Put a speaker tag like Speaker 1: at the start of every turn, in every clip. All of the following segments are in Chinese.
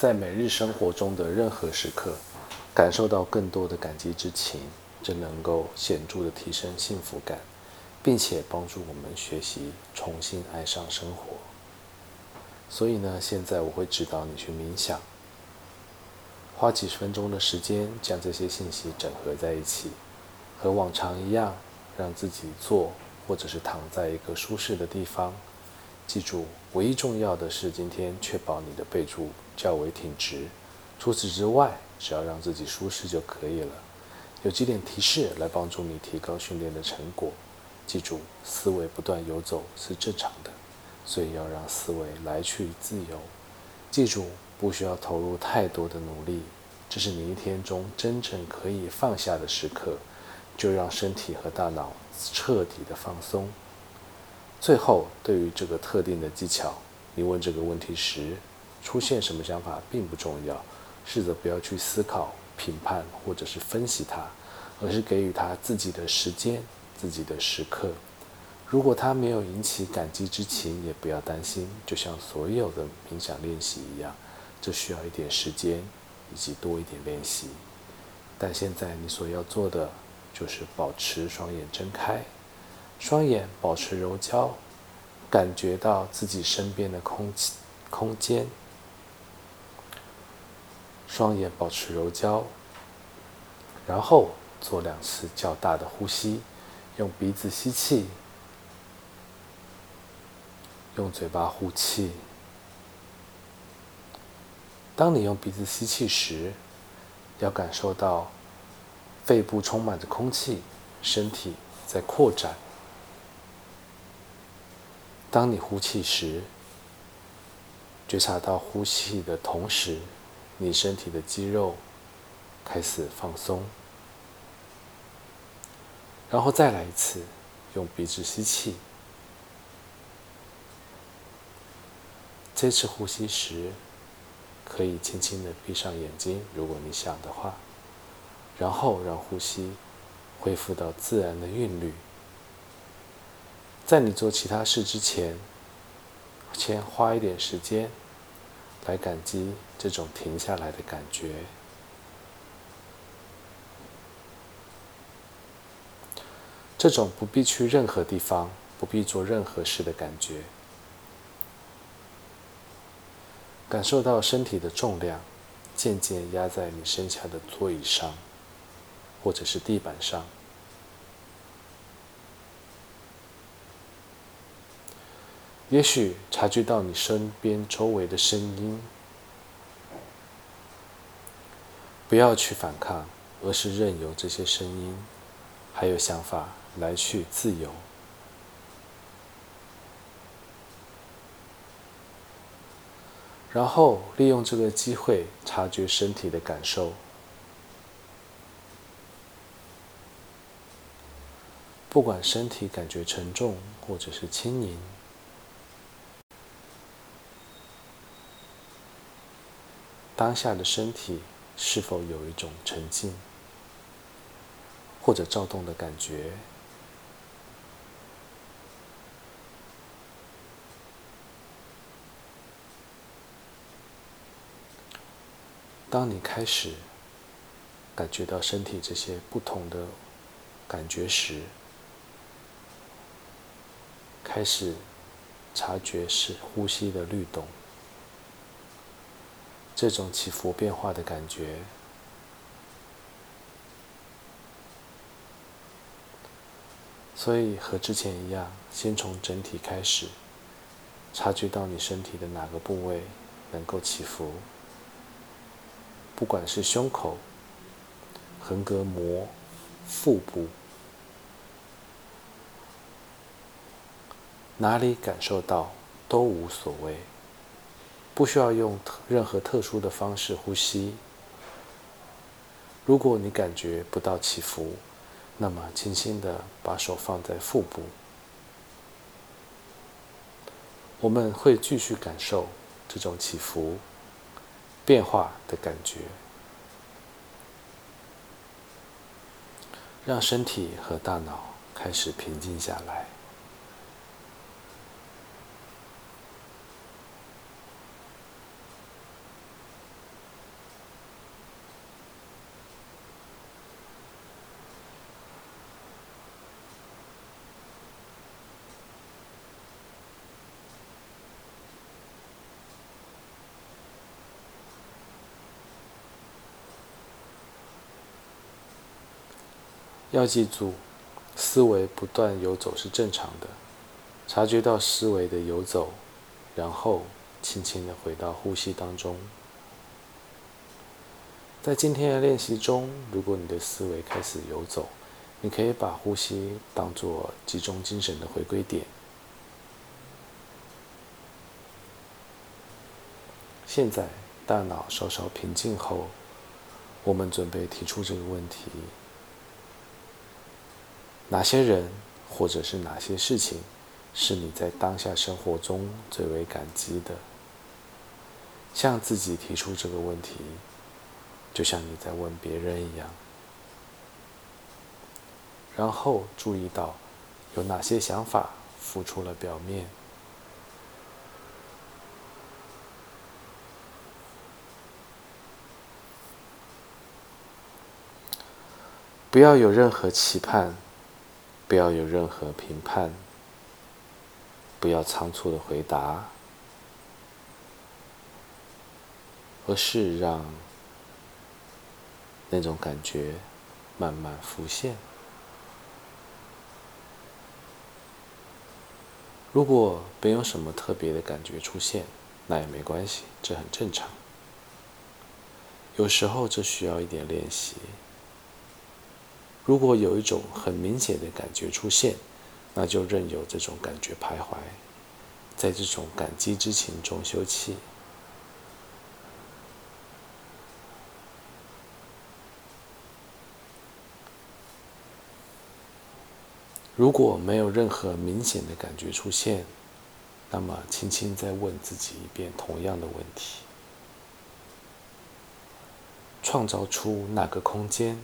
Speaker 1: 在每日生活中的任何时刻，感受到更多的感激之情，这能够显著的提升幸福感，并且帮助我们学习重新爱上生活。所以呢，现在我会指导你去冥想，花几十分钟的时间将这些信息整合在一起，和往常一样，让自己坐或者是躺在一个舒适的地方。记住，唯一重要的是今天确保你的背柱较为挺直。除此之外，只要让自己舒适就可以了。有几点提示来帮助你提高训练的成果。记住，思维不断游走是正常的，所以要让思维来去自由。记住，不需要投入太多的努力，这是你一天中真正可以放下的时刻，就让身体和大脑彻底的放松。最后，对于这个特定的技巧，你问这个问题时，出现什么想法并不重要。试着不要去思考、评判或者是分析它，而是给予它自己的时间、自己的时刻。如果它没有引起感激之情，也不要担心。就像所有的冥想练习一样，这需要一点时间以及多一点练习。但现在你所要做的，就是保持双眼睁开。双眼保持柔焦，感觉到自己身边的空气、空间。双眼保持柔焦，然后做两次较大的呼吸，用鼻子吸气，用嘴巴呼气。当你用鼻子吸气时，要感受到肺部充满着空气，身体在扩展。当你呼气时，觉察到呼气的同时，你身体的肌肉开始放松。然后再来一次，用鼻子吸气。这次呼吸时，可以轻轻的闭上眼睛，如果你想的话。然后让呼吸恢复到自然的韵律。在你做其他事之前，先花一点时间来感激这种停下来的感觉，这种不必去任何地方、不必做任何事的感觉，感受到身体的重量渐渐压在你身下的座椅上，或者是地板上。也许察觉到你身边周围的声音，不要去反抗，而是任由这些声音还有想法来去自由。然后利用这个机会察觉身体的感受，不管身体感觉沉重或者是轻盈。当下的身体是否有一种沉静或者躁动的感觉？当你开始感觉到身体这些不同的感觉时，开始察觉是呼吸的律动。这种起伏变化的感觉，所以和之前一样，先从整体开始，察觉到你身体的哪个部位能够起伏，不管是胸口、横膈膜、腹部，哪里感受到都无所谓。不需要用任何特殊的方式呼吸。如果你感觉不到起伏，那么轻轻的把手放在腹部。我们会继续感受这种起伏、变化的感觉，让身体和大脑开始平静下来。要记住，思维不断游走是正常的。察觉到思维的游走，然后轻轻的回到呼吸当中。在今天的练习中，如果你的思维开始游走，你可以把呼吸当做集中精神的回归点。现在大脑稍稍平静后，我们准备提出这个问题：哪些人，或者是哪些事情，是你在当下生活中最为感激的？向自己提出这个问题。就像你在问别人一样，然后注意到有哪些想法浮出了表面。不要有任何期盼，不要有任何评判，不要仓促的回答，而是让。那种感觉慢慢浮现。如果没有什么特别的感觉出现，那也没关系，这很正常。有时候这需要一点练习。如果有一种很明显的感觉出现，那就任由这种感觉徘徊，在这种感激之情中休憩。如果没有任何明显的感觉出现，那么轻轻再问自己一遍同样的问题：创造出哪个空间？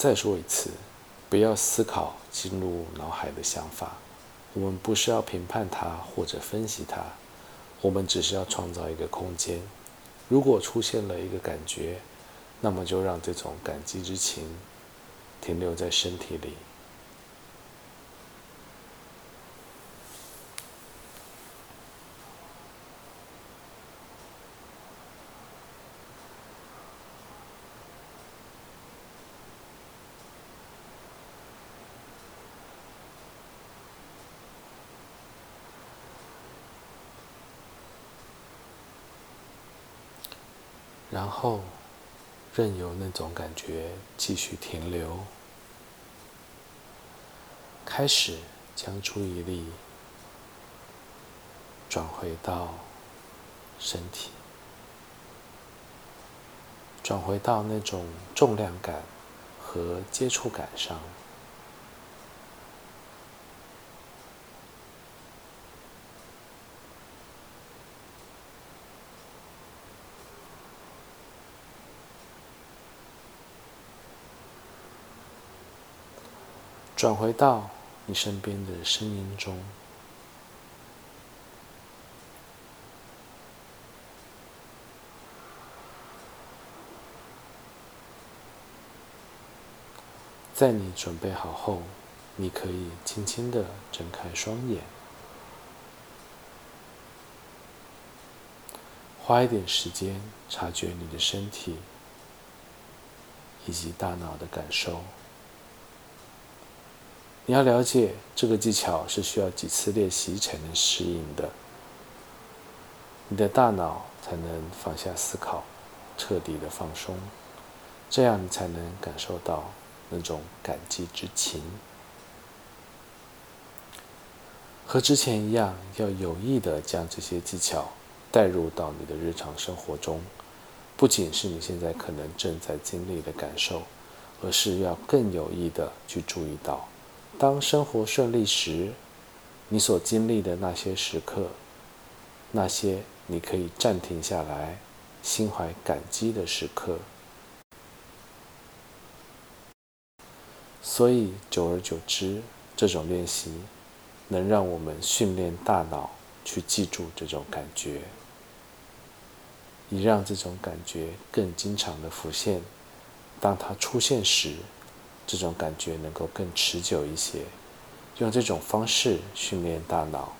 Speaker 1: 再说一次，不要思考进入脑海的想法。我们不是要评判它或者分析它，我们只是要创造一个空间。如果出现了一个感觉，那么就让这种感激之情停留在身体里。然后，任由那种感觉继续停留。开始将注意力转回到身体，转回到那种重量感和接触感上。转回到你身边的声音中，在你准备好后，你可以轻轻的睁开双眼，花一点时间察觉你的身体以及大脑的感受。你要了解，这个技巧是需要几次练习才能适应的，你的大脑才能放下思考，彻底的放松，这样你才能感受到那种感激之情。和之前一样，要有意的将这些技巧带入到你的日常生活中，不仅是你现在可能正在经历的感受，而是要更有意的去注意到。当生活顺利时，你所经历的那些时刻，那些你可以暂停下来、心怀感激的时刻。所以，久而久之，这种练习能让我们训练大脑去记住这种感觉，以让这种感觉更经常的浮现。当它出现时，这种感觉能够更持久一些，用这种方式训练大脑，